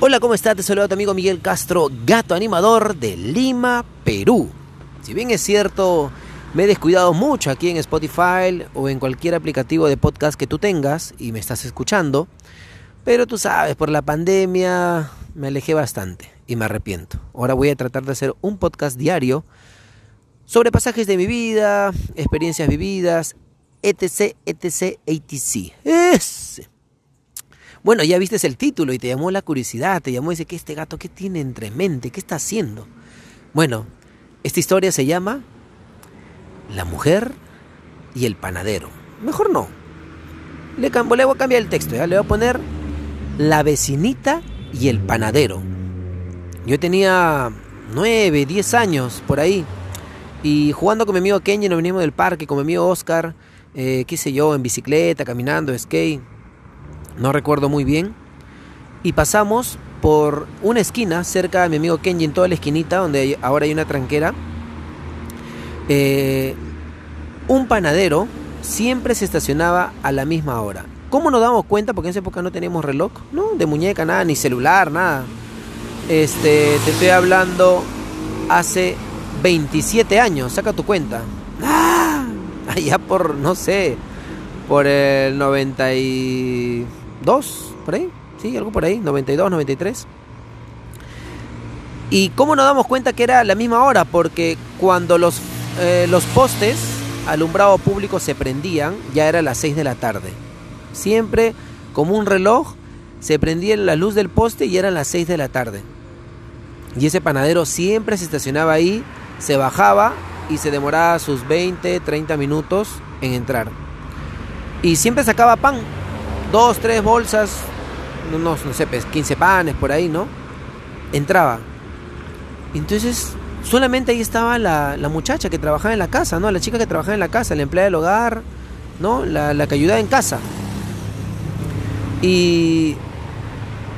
Hola, ¿cómo estás? Te saluda tu amigo Miguel Castro, gato animador de Lima, Perú. Si bien es cierto, me he descuidado mucho aquí en Spotify o en cualquier aplicativo de podcast que tú tengas y me estás escuchando, pero tú sabes, por la pandemia me alejé bastante y me arrepiento. Ahora voy a tratar de hacer un podcast diario sobre pasajes de mi vida, experiencias vividas, etc, etc, etc. Ese. Bueno, ya viste el título y te llamó la curiosidad, te llamó y dice, ¿qué este gato qué tiene entre mente? ¿Qué está haciendo? Bueno, esta historia se llama La mujer y el panadero. Mejor no. Le, le voy a cambiar el texto, ¿ya? le voy a poner La vecinita y el panadero. Yo tenía 9, 10 años por ahí. Y jugando con mi amigo Kenji, nos venimos del parque, con mi amigo Oscar, eh, qué sé yo, en bicicleta, caminando, skate no recuerdo muy bien, y pasamos por una esquina cerca de mi amigo Kenji, en toda la esquinita, donde ahora hay una tranquera. Eh, un panadero siempre se estacionaba a la misma hora. ¿Cómo nos damos cuenta? Porque en esa época no teníamos reloj, ¿no? De muñeca, nada, ni celular, nada. Este, te estoy hablando hace 27 años, saca tu cuenta. ¡Ah! Allá por, no sé, por el 90 y... ¿Dos? ¿Por ahí? Sí, algo por ahí, 92, 93. ¿Y cómo nos damos cuenta que era la misma hora? Porque cuando los, eh, los postes alumbrado público se prendían, ya era las 6 de la tarde. Siempre, como un reloj, se prendía la luz del poste y eran las 6 de la tarde. Y ese panadero siempre se estacionaba ahí, se bajaba y se demoraba sus 20, 30 minutos en entrar. Y siempre sacaba pan, dos, tres bolsas, unos, no sé, 15 pues, panes por ahí, ¿no? Entraba. Entonces, solamente ahí estaba la, muchacha que trabajaba en la casa, ¿no? La chica que trabajaba en la casa, la empleada del hogar, ¿no? La, la que ayudaba en casa. Y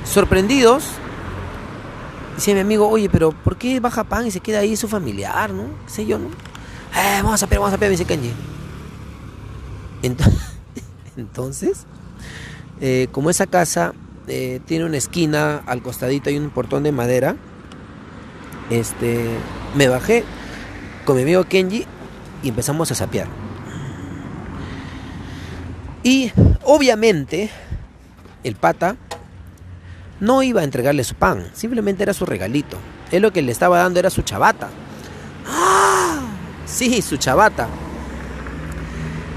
sorprendidos, dice mi amigo, oye, pero ¿por qué baja pan y se queda ahí su familiar, ¿no? ¿Qué sé yo, no? Eh, vamos a ver, vamos a ver, me dice Kenji. Entonces eh, como esa casa eh, tiene una esquina, al costadito hay un portón de madera, este, me bajé con mi amigo Kenji y empezamos a sapear. Y obviamente el pata no iba a entregarle su pan, simplemente era su regalito. Él lo que le estaba dando era su chabata. ¡Ah! Sí, su chabata.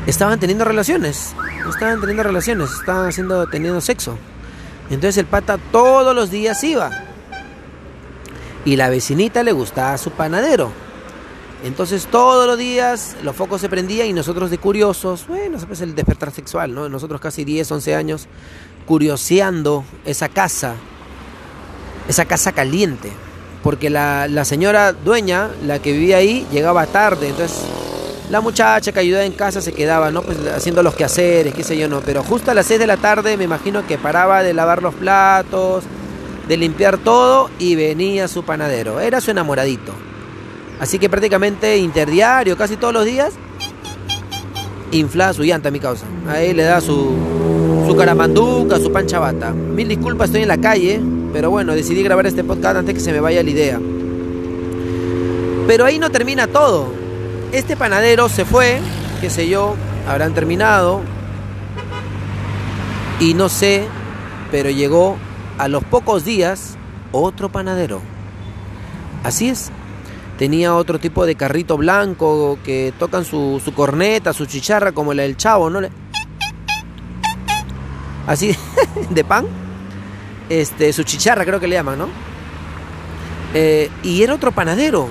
Estaban teniendo relaciones estaban teniendo relaciones, estaban haciendo, teniendo sexo. Entonces el pata todos los días iba. Y la vecinita le gustaba su panadero. Entonces todos los días los focos se prendían y nosotros de curiosos, bueno, es el despertar sexual, ¿no? Nosotros casi 10, 11 años curioseando esa casa, esa casa caliente. Porque la, la señora dueña, la que vivía ahí, llegaba tarde. Entonces la muchacha que ayudaba en casa se quedaba, ¿no? Pues haciendo los quehaceres, qué sé yo, no. Pero justo a las 6 de la tarde me imagino que paraba de lavar los platos, de limpiar todo y venía su panadero. Era su enamoradito. Así que prácticamente interdiario, casi todos los días, inflaba su llanta, mi causa. Ahí le da su, su caramanduca, su panchabata. Mil disculpas, estoy en la calle, pero bueno, decidí grabar este podcast antes que se me vaya la idea. Pero ahí no termina todo este panadero se fue, qué sé yo, habrán terminado. Y no sé, pero llegó a los pocos días otro panadero. Así es. Tenía otro tipo de carrito blanco que tocan su, corneta, su chicharra como la del chavo, ¿no? Así, de pan. Este, su chicharra creo que le llaman, ¿no? Eh, y era otro panadero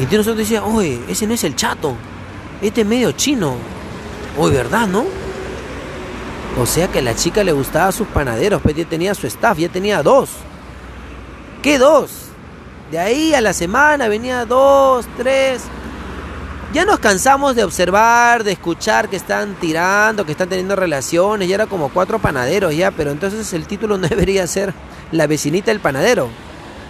y nosotros decíamos, oye, ese no es el chato, este es medio chino. Oye, ¿verdad, no? O sea que a la chica le gustaba sus panaderos, pues ya tenía su staff, ya tenía dos. ¿Qué dos? De ahí a la semana venía dos, tres. Ya nos cansamos de observar, de escuchar que están tirando, que están teniendo relaciones, ya era como cuatro panaderos ya, pero entonces el título no debería ser La vecinita del panadero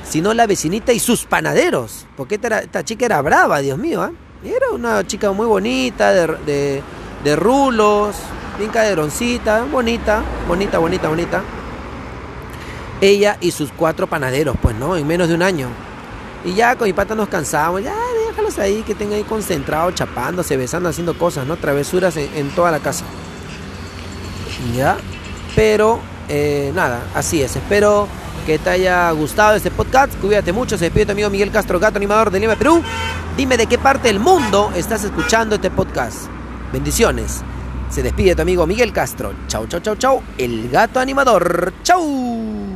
sino la vecinita y sus panaderos. Porque esta, chica era brava, Dios mío. ¿eh? Era una chica muy bonita, de, de, rulos, bien bonita, bonita, bonita, bonita. ella y sus cuatro panaderos, pues no, en menos de un año. Y ya con mi pata nos cansamos, ya déjalos ahí, que estén ahí concentrados, chapándose, besando, haciendo cosas, ¿no? Travesuras en, toda la casa. Ya, pero eh, nada, así es. Espero que te haya gustado este podcast. Cuídate mucho. Se despide tu amigo Miguel Castro, gato animador de Lima, Perú. Dime de qué parte del mundo estás escuchando este podcast. Bendiciones. Se despide tu amigo Miguel Castro. Chau, chau, chau, chau. El gato animador. Chau.